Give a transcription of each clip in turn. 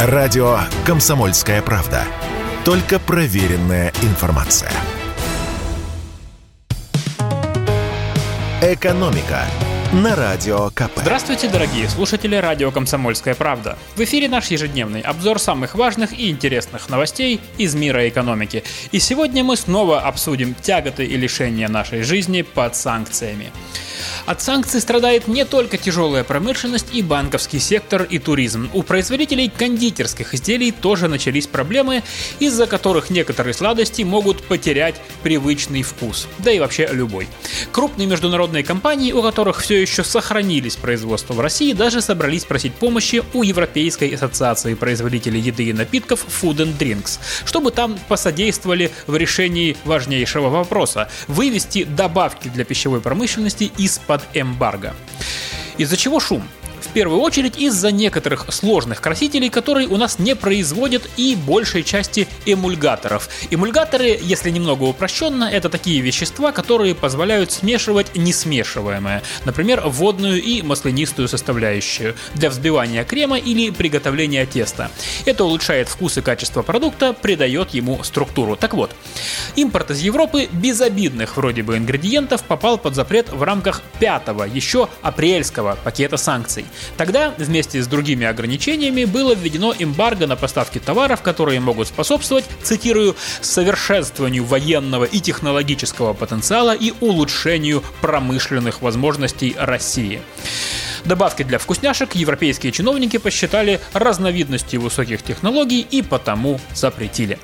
Радио «Комсомольская правда». Только проверенная информация. «Экономика» на Радио КП. Здравствуйте, дорогие слушатели радио «Комсомольская правда». В эфире наш ежедневный обзор самых важных и интересных новостей из мира экономики. И сегодня мы снова обсудим тяготы и лишения нашей жизни под санкциями. От санкций страдает не только тяжелая промышленность и банковский сектор и туризм. У производителей кондитерских изделий тоже начались проблемы, из-за которых некоторые сладости могут потерять привычный вкус. Да и вообще любой. Крупные международные компании, у которых все еще сохранились производства в России, даже собрались просить помощи у Европейской ассоциации производителей еды и напитков Food and Drinks, чтобы там посодействовали в решении важнейшего вопроса – вывести добавки для пищевой промышленности из-под под эмбарго. Из-за чего шум? В первую очередь из-за некоторых сложных красителей, которые у нас не производят и большей части эмульгаторов. Эмульгаторы, если немного упрощенно, это такие вещества, которые позволяют смешивать несмешиваемое, например, водную и маслянистую составляющую для взбивания крема или приготовления теста. Это улучшает вкус и качество продукта, придает ему структуру. Так вот, импорт из Европы безобидных вроде бы ингредиентов попал под запрет в рамках пятого, еще апрельского пакета санкций. Тогда вместе с другими ограничениями было введено эмбарго на поставки товаров, которые могут способствовать, цитирую, совершенствованию военного и технологического потенциала и улучшению промышленных возможностей России. Добавки для вкусняшек европейские чиновники посчитали разновидностью высоких технологий и потому запретили.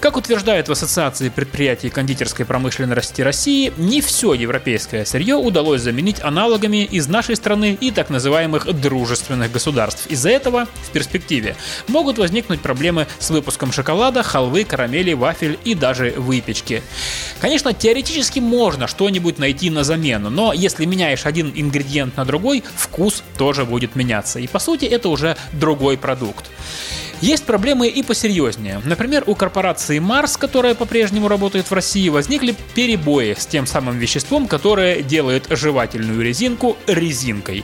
Как утверждают в Ассоциации предприятий кондитерской промышленности России, не все европейское сырье удалось заменить аналогами из нашей страны и так называемых дружественных государств. Из-за этого в перспективе могут возникнуть проблемы с выпуском шоколада, халвы, карамели, вафель и даже выпечки. Конечно, теоретически можно что-нибудь найти на замену, но если меняешь один ингредиент на другой, вкус тоже будет меняться. И по сути это уже другой продукт. Есть проблемы и посерьезнее. Например, у корпорации Марс, которая по-прежнему работает в России, возникли перебои с тем самым веществом, которое делает жевательную резинку резинкой.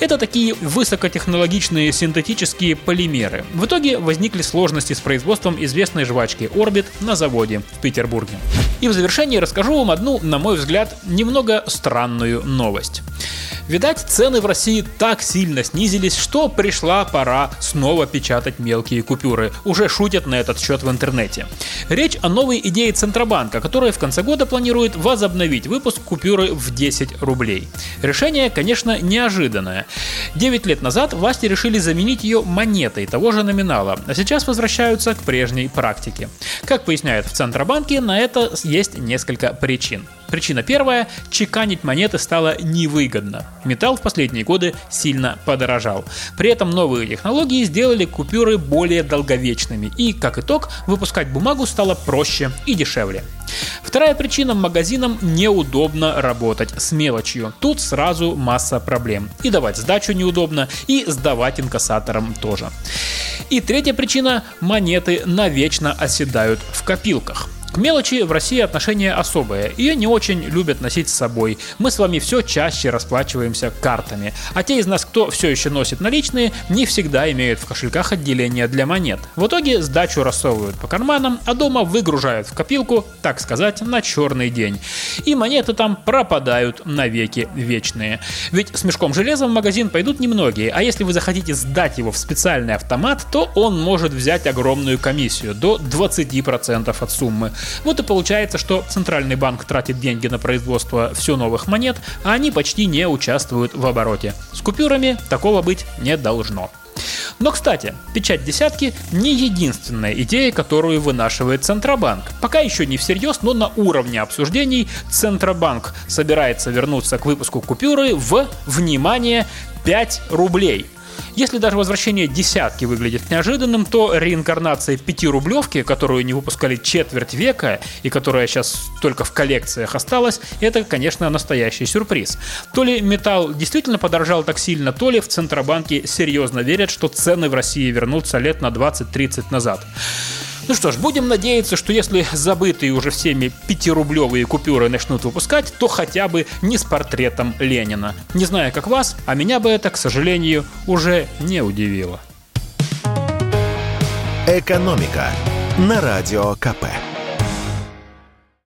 Это такие высокотехнологичные синтетические полимеры. В итоге возникли сложности с производством известной жвачки Orbit на заводе в Петербурге. И в завершении расскажу вам одну, на мой взгляд, немного странную новость. Видать, цены в России так сильно снизились, что пришла пора снова печатать мелкие купюры. Уже шутят на этот счет в интернете. Речь о новой идее Центробанка, которая в конце года планирует возобновить выпуск купюры в 10 рублей. Решение, конечно, неожиданное. 9 лет назад власти решили заменить ее монетой того же номинала, а сейчас возвращаются к прежней практике. Как поясняют в Центробанке, на это есть несколько причин. Причина первая – чеканить монеты стало невыгодно. Металл в последние годы сильно подорожал. При этом новые технологии сделали купюры более долговечными, и, как итог, выпускать бумагу стало проще и дешевле. Вторая причина – магазинам неудобно работать с мелочью. Тут сразу масса проблем. И давать сдачу неудобно, и сдавать инкассаторам тоже. И третья причина – монеты навечно оседают в копилках. Мелочи в России отношение особое. Ее не очень любят носить с собой. Мы с вами все чаще расплачиваемся картами. А те из нас, кто все еще носит наличные, не всегда имеют в кошельках отделение для монет. В итоге сдачу рассовывают по карманам, а дома выгружают в копилку, так сказать, на черный день. И монеты там пропадают навеки вечные. Ведь с мешком железа в магазин пойдут немногие, а если вы захотите сдать его в специальный автомат, то он может взять огромную комиссию, до 20% от суммы. Вот и получается, что Центральный банк тратит деньги на производство все новых монет, а они почти не участвуют в обороте. С купюрами такого быть не должно. Но, кстати, печать десятки не единственная идея, которую вынашивает Центробанк. Пока еще не всерьез, но на уровне обсуждений Центробанк собирается вернуться к выпуску купюры в, внимание, 5 рублей – если даже возвращение десятки выглядит неожиданным, то реинкарнация пятирублевки, которую не выпускали четверть века и которая сейчас только в коллекциях осталась, это, конечно, настоящий сюрприз. То ли металл действительно подорожал так сильно, то ли в Центробанке серьезно верят, что цены в России вернутся лет на 20-30 назад. Ну что ж, будем надеяться, что если забытые уже всеми пятирублевые купюры начнут выпускать, то хотя бы не с портретом Ленина. Не знаю, как вас, а меня бы это, к сожалению, уже не удивило. «Экономика» на Радио КП.